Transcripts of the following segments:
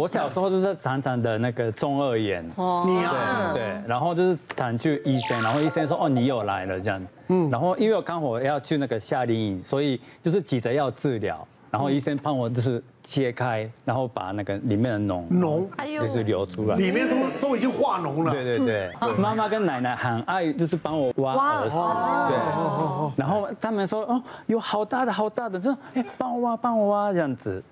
我小时候就是常常的那个中二炎，哦，你啊，对对，然后就是常去医生，然后医生说哦你又来了这样，嗯，然后因为我刚好要去那个夏令营，所以就是急着要治疗，然后医生帮我就是切开，然后把那个里面的脓脓。就是流出来，里面都都已经化脓了，对对对，妈妈跟奶奶很爱就是帮我挖耳屎，对，然后他们说哦有好大的好大的，这哎帮我挖帮我挖这样子。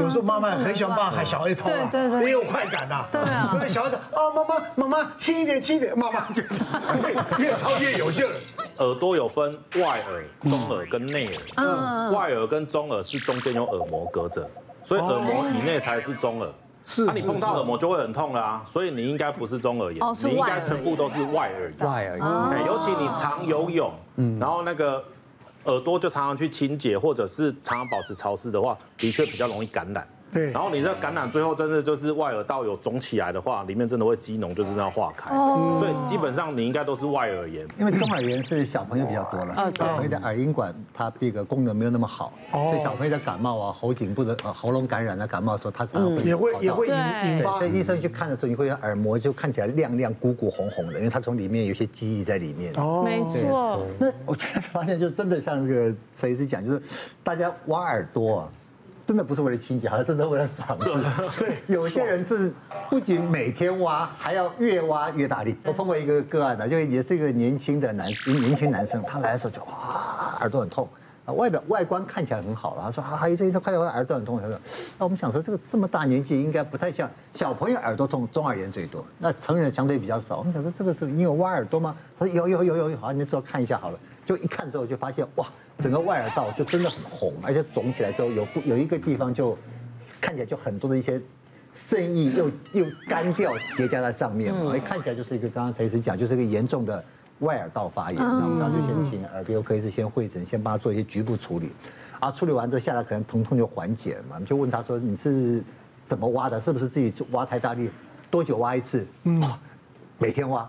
有时候妈妈很喜欢帮孩小孩偷啊，对对对，也有快感呐。对啊，因为小孩子啊，妈妈妈妈轻一点轻一点，妈妈就越掏越有劲儿。耳朵有分外耳、中耳跟内耳。嗯，外耳跟中耳是中间有耳膜隔着，所以耳膜以内才是中耳。是，那你碰到耳膜就会很痛了啊，所以你应该不是中耳炎，你应该全部都是外耳炎。外耳炎，尤其你常游泳，嗯，然后那个。耳朵就常常去清洁，或者是常常保持潮湿的话，的确比较容易感染。对，然后你这感染最后真的就是外耳道有肿起来的话，里面真的会积脓，就真的要化开。哦，对，基本上你应该都是外耳炎。因为中耳炎是小朋友比较多了，小朋友的耳音管它这个功能没有那么好，所以小朋友的感冒啊、喉颈部的呃喉咙感染的感冒的时候，它常常会也会也会引发。所以医生去看的时候，你会耳膜就看起来亮亮、鼓鼓、红红的，因为它从里面有些记忆在里面。哦，没错。那我现在发现，就真的像这个陈医师讲，就是大家挖耳朵啊。真的不是为了清洁，好像真的为了爽。对，有些人是不仅每天挖，还要越挖越大力。我碰过一个个案的，就也是一个年轻的男，年轻男生，他来的时候就哇，耳朵很痛啊，外表外观看起来很好了。他说啊，医生医生，快点，我耳朵很痛。他说，那我们想说，这个这么大年纪应该不太像小朋友耳朵痛，中耳炎最多，那成人相对比较少。我们想说，这个是你有挖耳朵吗？他说有有有有有，好，你之后看一下好了。就一看之后就发现哇，整个外耳道就真的很红，而且肿起来之后有有一个地方就看起来就很多的一些渗液又又干掉叠加在上面，哎，看起来就是一个刚刚陈医师讲，就是一个严重的外耳道发炎。那我们当时就先请耳鼻喉科医师先会诊，先帮他做一些局部处理，啊，处理完之后下来可能疼痛就缓解了嘛，我们就问他说，你是怎么挖的？是不是自己挖太大力？多久挖一次？嗯，每天挖。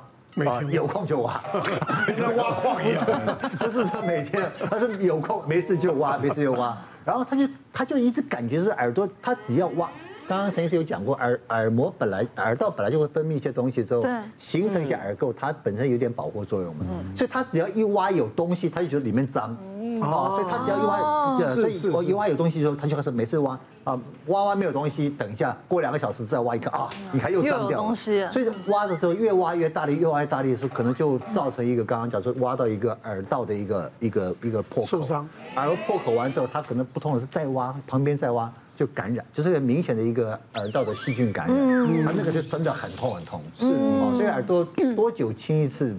有空就挖，跟挖矿一样，不是说每天，他是有空没事就挖，没事就挖。然后他就他就一直感觉是耳朵，他只要挖。刚刚陈医师有讲过，耳耳膜本来耳道本来就会分泌一些东西之后，形成一些耳垢，它本身有点保护作用嘛。所以他只要一挖有东西，他就觉得里面脏。哦，所以他只要一挖，所以我一挖有东西的时候，他就开始每次挖啊，挖完没有东西，等一下过两个小时再挖一个啊，你看又脏掉了。所以挖的时候越挖越大力，越挖越大力的时候，可能就造成一个刚刚讲说挖到一个耳道的一个一个一个破口。受伤。耳破口完之后，他可能不痛的是再挖旁边再挖就感染，就是很明显的一个耳道的细菌感染。嗯。他那个就真的很痛很痛。是。哦，所以耳朵 多久清一次？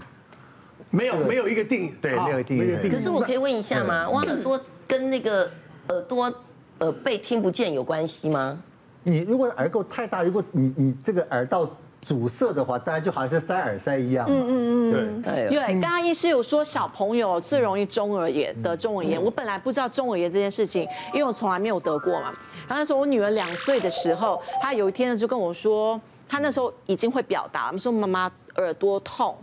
没有没有一个定义，对，没有定义。可是我可以问一下吗？挖耳朵跟那个耳朵耳背听不见有关系吗？你如果耳垢太大，如果你你这个耳道阻塞的话，当然就好像是塞耳塞一样。嗯嗯嗯，对。对，刚刚医师有说小朋友最容易中耳炎得中耳炎，我本来不知道中耳炎这件事情，因为我从来没有得过嘛。然后那时候我女儿两岁的时候，她有一天呢就跟我说，她那时候已经会表达，我们说妈妈耳朵痛。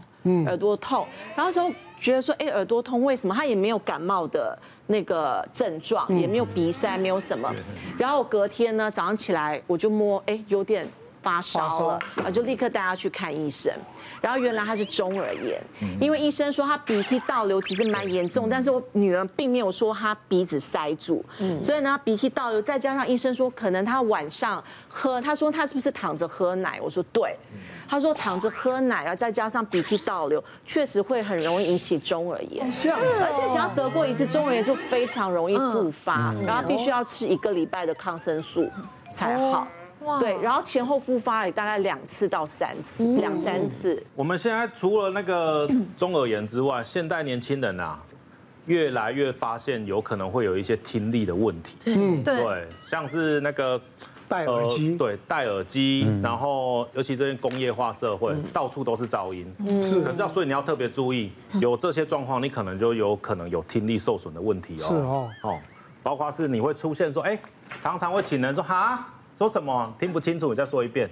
耳朵痛，然后时候觉得说，哎，耳朵痛为什么？他也没有感冒的那个症状，也没有鼻塞，没有什么。然后隔天呢，早上起来我就摸，哎，有点发烧了，啊，就立刻带他去看医生。然后原来他是中耳炎，因为医生说他鼻涕倒流其实蛮严重，但是我女儿并没有说他鼻子塞住，所以呢鼻涕倒流，再加上医生说可能他晚上喝，他说他是不是躺着喝奶？我说对。他说躺着喝奶，然后再加上鼻涕倒流，确实会很容易引起中耳炎。是啊，而且只要得过一次中耳炎，就非常容易复发，然后必须要吃一个礼拜的抗生素才好。对，然后前后复发也大概两次到三次，两三次。我们现在除了那个中耳炎之外，现代年轻人啊，越来越发现有可能会有一些听力的问题。嗯，对，像是那个。戴耳机、呃，对，戴耳机，嗯、然后尤其这些工业化社会，嗯、到处都是噪音，是，可是要所以你要特别注意，有这些状况，你可能就有可能有听力受损的问题哦。是哦，哦，包括是你会出现说，哎，常常会请人说哈，说什么听不清楚，你再说一遍，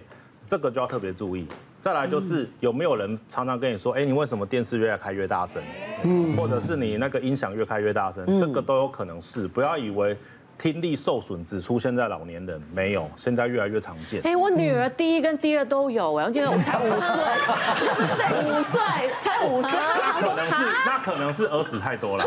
这个就要特别注意。再来就是有没有人常常跟你说，哎，你为什么电视越开越大声？嗯，或者是你那个音响越开越大声，这个都有可能是，不要以为。听力受损只出现在老年人，没有，现在越来越常见。哎，我女儿第一跟第二都有，哎，我觉得我才五岁，五岁才五岁，那可能是那可能是耳屎太多了，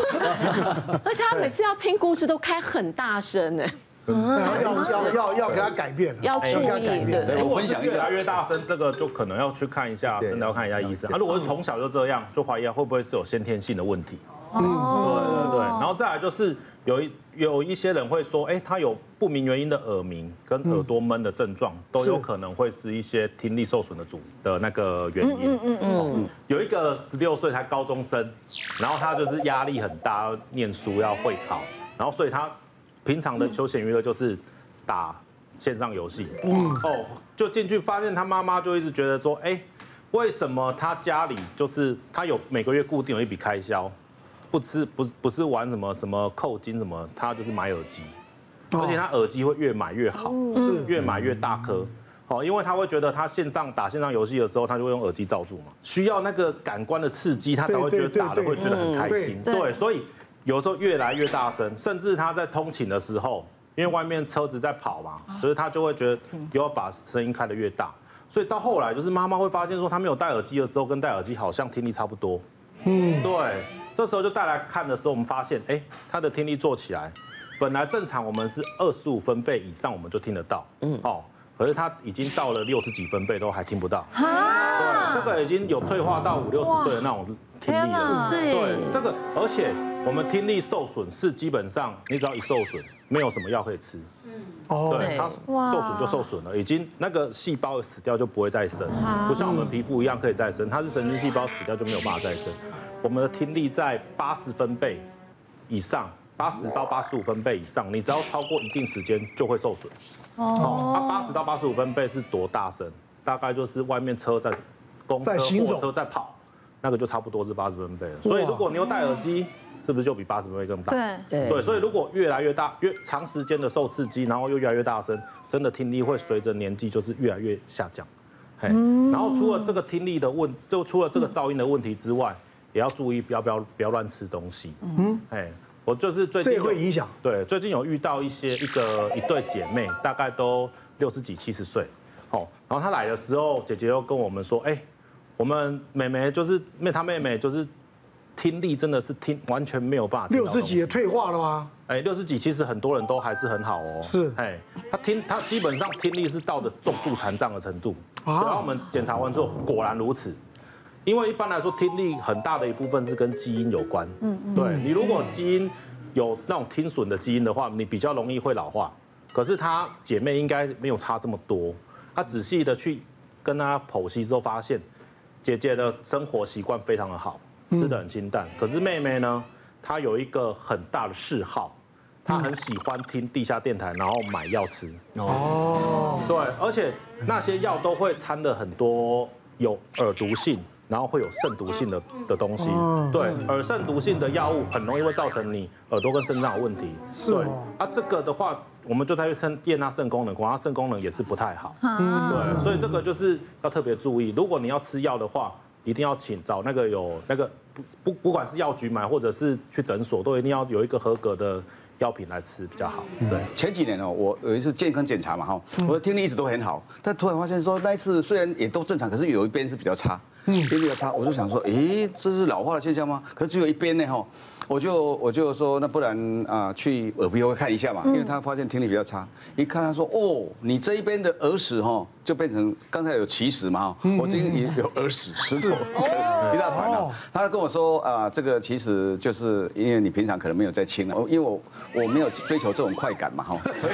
而且他每次要听故事都开很大声，哎。要要要要给他改变，要注意。对，如果分享越来越大声，这个就可能要去看一下，真的要看一下医生。啊，如果是从小就这样，就怀疑会不会是有先天性的问题。嗯，对对对。然后再来就是有一有一些人会说，哎，他有不明原因的耳鸣跟耳朵闷的症状，都有可能会是一些听力受损的主的那个原因。嗯嗯嗯。有一个十六岁才高中生，然后他就是压力很大，要念书要会考，然后所以他。平常的休闲娱乐就是打线上游戏，哦，就进去发现他妈妈就一直觉得说，哎，为什么他家里就是他有每个月固定有一笔开销，不吃不不是玩什么什么扣金什么，他就是买耳机，而且他耳机会越买越好，是。越买越大颗，哦，因为他会觉得他线上打线上游戏的时候，他就会用耳机罩住嘛，需要那个感官的刺激，他才会觉得打的会觉得很开心，对，所以。有时候越来越大声，甚至他在通勤的时候，因为外面车子在跑嘛，所以他就会觉得就要把声音开得越大。所以到后来，就是妈妈会发现说，他没有戴耳机的时候，跟戴耳机好像听力差不多。嗯，对。这时候就带来看的时候，我们发现，哎，他的听力做起来，本来正常我们是二十五分贝以上我们就听得到。嗯，哦，可是他已经到了六十几分贝都还听不到。啊，对，这个已经有退化到五六十岁的那种听力了。对，这个而且。我们听力受损是基本上，你只要一受损，没有什么药可以吃。嗯，哦，对，它受损就受损了，已经那个细胞死掉就不会再生，不像我们皮肤一样可以再生，它是神经细胞死掉就没有办法再生。我们的听力在八十分贝以上，八十到八十五分贝以上，你只要超过一定时间就会受损。哦，它八十到八十五分贝是多大声？大概就是外面车在公车、火车在跑，那个就差不多是八十分贝了。所以如果你有戴耳机。是不是就比八十分贝更大？对对，所以如果越来越大，越长时间的受刺激，然后又越来越大声，真的听力会随着年纪就是越来越下降。嘿，然后除了这个听力的问，就除了这个噪音的问题之外，也要注意不要不要不要乱吃东西。嗯，哎，我就是最近这会影响。对，最近有遇到一些一个一对姐妹，大概都六十几七十岁，哦，然后她来的时候，姐姐又跟我们说，哎，我们妹妹就是妹她妹妹就是。听力真的是听完全没有办法。六十几也退化了吗？哎，六十几其实很多人都还是很好哦。是，哎，她听她基本上听力是到的重度残障的程度。啊。然后我们检查完之后，果然如此。因为一般来说，听力很大的一部分是跟基因有关。嗯嗯。对，你如果基因有那种听损的基因的话，你比较容易会老化。可是她姐妹应该没有差这么多。她仔细的去跟她剖析之后，发现姐姐的生活习惯非常的好。吃的很清淡，可是妹妹呢，她有一个很大的嗜好，她很喜欢听地下电台，然后买药吃。哦，对，而且那些药都会掺的很多有耳毒性，然后会有肾毒性的的东西。对，耳肾毒性的药物很容易会造成你耳朵跟肾脏有问题。是。对，啊，这个的话，我们就在去验它肾功能，果然肾功能也是不太好。嗯。对，所以这个就是要特别注意，如果你要吃药的话。一定要请找那个有那个不不不管是药局买或者是去诊所，都一定要有一个合格的药品来吃比较好。对，前几年哦，我有一次健康检查嘛哈，我的听力一直都很好，但突然发现说那一次虽然也都正常，可是有一边是比较差，听力比较差，我就想说，诶，这是老化的现象吗？可是只有一边呢哈。我就我就说，那不然啊，去耳鼻喉看一下嘛，因为他发现听力比较差。一看他说，哦，你这一边的耳屎哈，就变成刚才有奇石嘛哈，我这边也有耳屎石头，一大团了。他跟我说啊，这个其实就是因为你平常可能没有在清，因为我我没有追求这种快感嘛哈，所以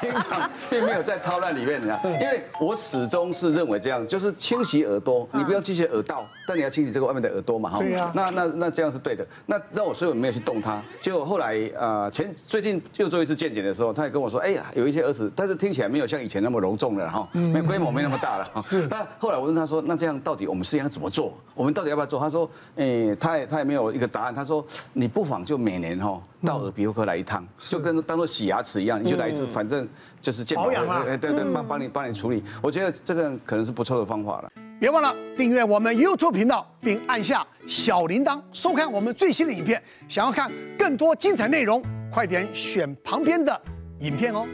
平常并没有在掏烂里面你知道。因为我始终是认为这样，就是清洗耳朵，你不要清洗耳道，但你要清洗这个外面的耳朵嘛哈。对呀。那那那这样。是对的，那那我所以我没有去动它。结果后来呃前最近又做一次健检的时候，他也跟我说，哎呀有一些耳屎，但是听起来没有像以前那么隆重了哈，没规模没那么大了哈。是。那后来我问他说，那这样到底我们是应该怎么做？我们到底要不要做？他说，哎，他也他也没有一个答案。他说，你不妨就每年哈到耳鼻喉科来一趟，就跟当做洗牙齿一样，你就来一次，反正就是健保养啊，对对，帮帮你帮你处理。我觉得这个可能是不错的方法了。别忘了订阅我们 YouTube 频道，并按下小铃铛，收看我们最新的影片。想要看更多精彩内容，快。快点选旁边的影片哦。